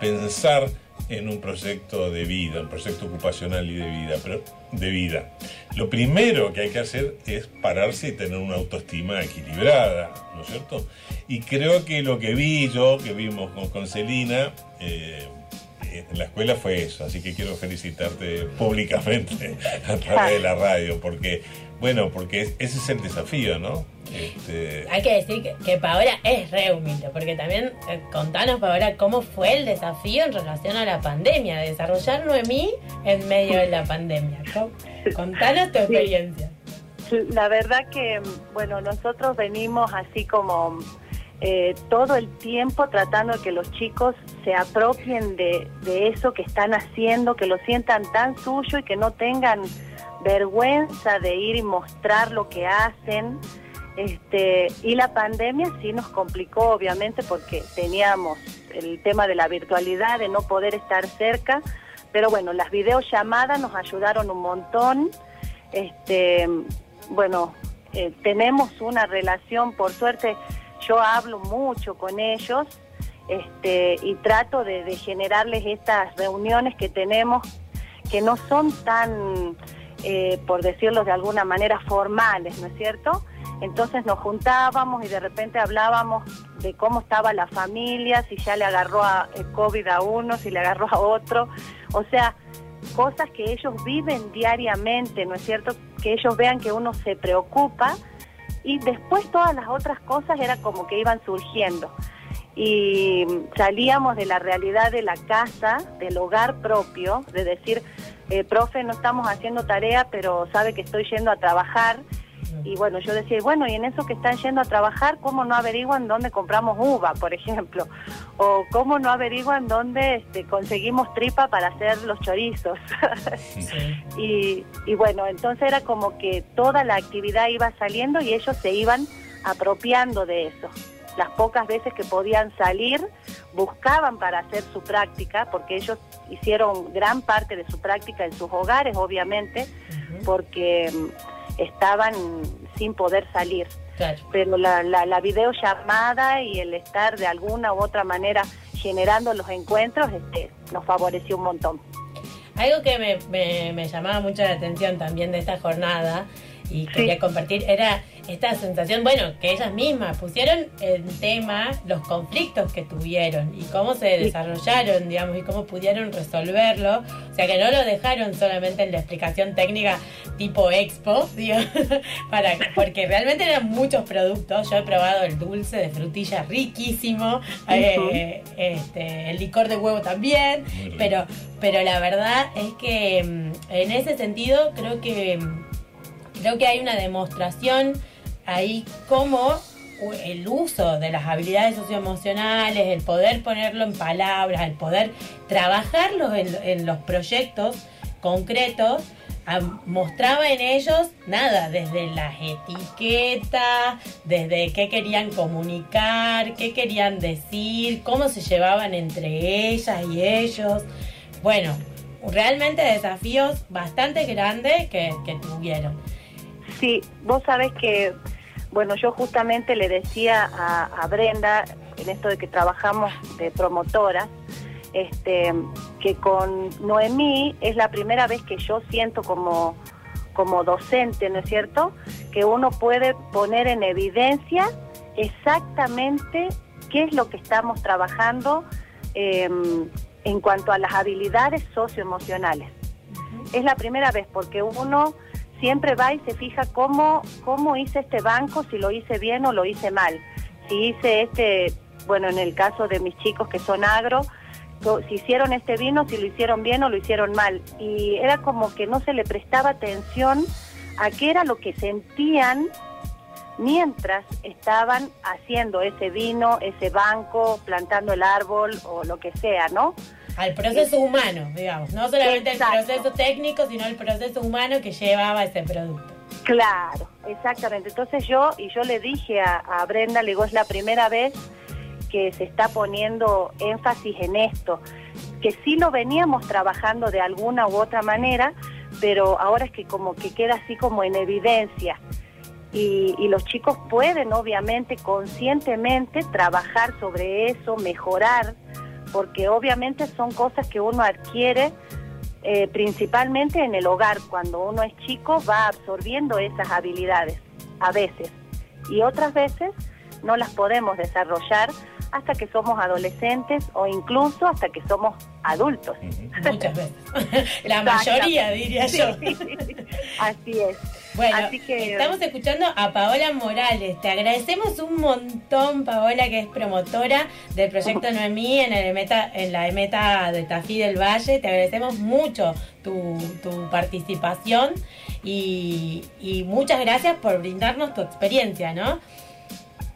pensar en un proyecto de vida, un proyecto ocupacional y de vida, pero de vida. Lo primero que hay que hacer es pararse y tener una autoestima equilibrada, ¿no es cierto? Y creo que lo que vi yo, que vimos con, con Celina, eh, en la escuela fue eso, así que quiero felicitarte públicamente *laughs* a través de la radio, porque, bueno, porque es- ese es el desafío, ¿no? Este, Hay que decir que, que Paola es re humilde, porque también eh, contanos, Paola, cómo fue el desafío en relación a la pandemia, desarrollar Noemí en medio de la pandemia. ¿no? Contanos tu experiencia. La verdad que, bueno, nosotros venimos así como eh, todo el tiempo tratando de que los chicos se apropien de, eso que están haciendo, que lo sientan tan suyo y que no tengan vergüenza de ir y mostrar lo que hacen. Este, y la pandemia sí nos complicó, obviamente, porque teníamos el tema de la virtualidad, de no poder estar cerca, pero bueno, las videollamadas nos ayudaron un montón. Este, bueno, eh, tenemos una relación, por suerte, yo hablo mucho con ellos este, y trato de, generarles estas reuniones que tenemos que no son tan, eh, por decirlo de alguna manera, formales, ¿no es cierto? Entonces nos juntábamos y de repente hablábamos de cómo estaba la familia, si ya le agarró a el COVID a uno, si le agarró a otro. O sea, cosas que ellos viven diariamente, ¿no es cierto? Que ellos vean que uno se preocupa y después todas las otras cosas era como que iban surgiendo. Y salíamos de la realidad de la casa, del hogar propio, de decir, eh, profe, no estamos haciendo tarea, pero sabe que estoy yendo a trabajar. Y bueno, yo decía, bueno, y en eso que están yendo a trabajar, ¿cómo no averiguan dónde compramos uva, por ejemplo? O cómo no averiguan dónde este, conseguimos tripa para hacer los chorizos. *laughs* y, y bueno, entonces era como que toda la actividad iba saliendo y ellos se iban apropiando de eso. Las pocas veces que podían salir, buscaban para hacer su práctica, porque ellos hicieron gran parte de su práctica en sus hogares, obviamente, porque mm, estaban sin poder salir. Pero la, la, la videollamada y el estar de alguna u otra manera generando los encuentros este, nos favoreció un montón. Algo que me, me- me llamaba mucho la atención también de esta jornada y quería compartir, era esta sensación, bueno, que ellas mismas pusieron en tema los conflictos que tuvieron y cómo se desarrollaron, digamos, y cómo pudieron resolverlo. O sea, que no lo dejaron solamente en la explicación técnica tipo expo, *laughs* digo, para, porque realmente eran muchos productos. Yo he probado el dulce de frutilla riquísimo, eh, este, el licor de huevo también, pero, pero la verdad es que mm, en ese sentido creo que creo que hay una demostración ahí cómo el uso de las habilidades socioemocionales, el poder ponerlo en palabras, el poder trabajarlo en, los proyectos concretos, ah, mostraba en ellos nada, desde las etiquetas, desde qué querían comunicar, qué querían decir, cómo se llevaban entre ellas y ellos. Bueno, realmente desafíos bastante grandes que tuvieron. Sí, vos sabés que, bueno, yo justamente le decía a, a Brenda, en esto de que trabajamos de promotora, este, que con Noemí es la primera vez que yo siento como, como docente, ¿no es cierto? Que uno puede poner en evidencia exactamente qué es lo que estamos trabajando eh, en cuanto a las habilidades socioemocionales. Es la primera vez porque uno siempre va y se fija cómo, cómo hice este banco, si lo hice bien o lo hice mal. Si hice este, bueno, en el caso de mis chicos que son agro, si hicieron este vino, si lo hicieron bien o lo hicieron mal. Y era como que no se le prestaba atención a qué era lo que sentían mientras estaban haciendo ese vino, ese banco, plantando el árbol o lo que sea, ¿no? Al proceso humano, digamos, no solamente Exacto. el proceso técnico, sino el proceso humano que llevaba ese producto. Claro, exactamente. Entonces yo, y yo le dije a, a Brenda, le digo, es la primera vez que se está poniendo énfasis en esto, que sí lo veníamos trabajando de alguna u otra manera, pero ahora es que como que queda así como en evidencia. Y, y los chicos pueden obviamente conscientemente trabajar sobre eso, mejorar, porque obviamente son cosas que uno adquiere eh, principalmente en el hogar. Cuando uno es chico va absorbiendo esas habilidades, a veces, y otras veces no las podemos desarrollar hasta que somos adolescentes o incluso hasta que somos adultos. Muchas veces. *laughs* La mayoría, diría yo. Sí. *laughs* Así es. Bueno, Así que- estamos escuchando a Paola Morales. Te agradecemos un montón, Paola, que es promotora del proyecto *laughs* Noemí en, el Emeta, en la EMETA de Tafí del Valle. Te agradecemos mucho tu, tu participación y, y muchas gracias por brindarnos tu experiencia, ¿no?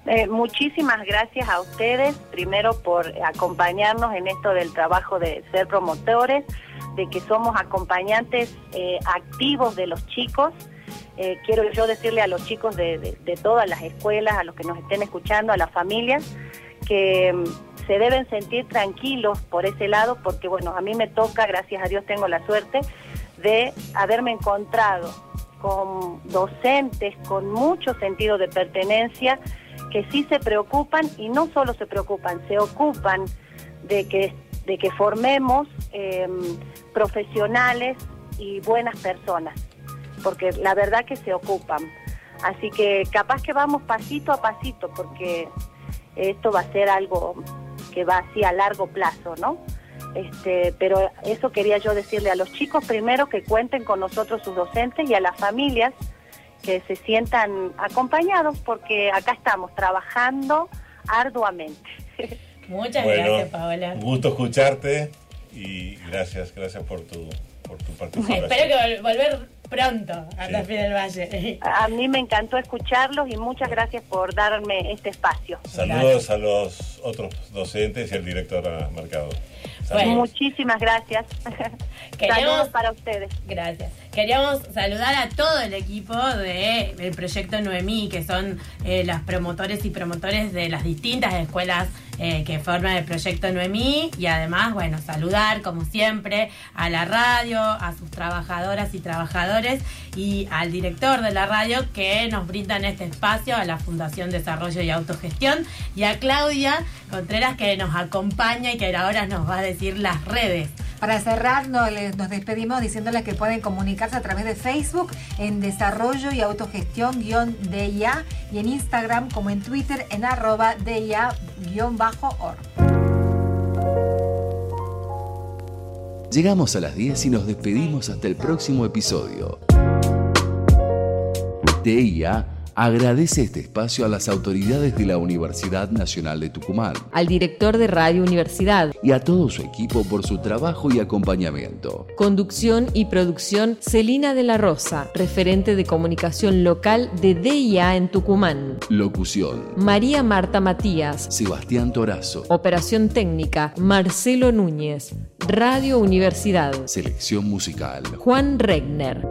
Eh, muchísimas gracias a ustedes, primero por acompañarnos en esto del trabajo de ser promotores, de que somos acompañantes eh, activos de los chicos. Eh, quiero yo decirle a los chicos de, todas las escuelas, a los que nos estén escuchando, a las familias, que mm, se deben sentir tranquilos por ese lado, porque bueno, a mí me toca, gracias a Dios tengo la suerte de haberme encontrado con docentes con mucho sentido de pertenencia que sí se preocupan y no solo se preocupan, se ocupan de que, de que formemos eh, profesionales y buenas personas, porque la verdad que se ocupan. Así que capaz que vamos pasito a pasito, porque esto va a ser algo que va así a largo plazo, ¿no? Este, pero eso quería yo decirle a los chicos primero que cuenten con nosotros sus docentes y a las familias que se sientan acompañados porque acá estamos trabajando arduamente. *laughs* Muchas Bueno, gracias, Paola. Un gusto escucharte y gracias, gracias por tu, por tu participación. Espero que vol- volver pronto a Tafí del Valle. A mí me encantó escucharlos y muchas gracias por darme este espacio. Saludos a los otros docentes y al director Mercado. Saludos. Muchísimas gracias. *laughs* Queríamos- Saludos para ustedes. Gracias. Queríamos saludar a todo el equipo de- del proyecto Noemí, que son eh, los promotores y promotores de las distintas escuelas eh, que forman el proyecto Noemí. Y además, bueno, saludar, como siempre, a la radio, a sus trabajadoras y trabajadores y al director de la radio que nos brindan este espacio, a la Fundación Desarrollo y Autogestión, y a Claudia Contreras que nos acompaña y que ahora nos va a decir las redes Para cerrar, no- les- nos despedimos diciéndoles que pueden comunicarse a través de Facebook en Desarrollo y Autogestión-DIA y en Instagram como en Twitter en arroba Llegamos a las 10 y nos despedimos hasta el próximo episodio. TIA agradece este espacio a las autoridades de la Universidad Nacional de Tucumán Al director de Radio Universidad. y a todo su equipo por su trabajo y acompañamiento. Conducción y producción Celina de la Rosa, referente de comunicación local de DIA en Tucumán. Locución. María Marta Matías. Sebastián Torazo. Operación técnica Marcelo Núñez. Radio Universidad. Selección musical. Juan Regner.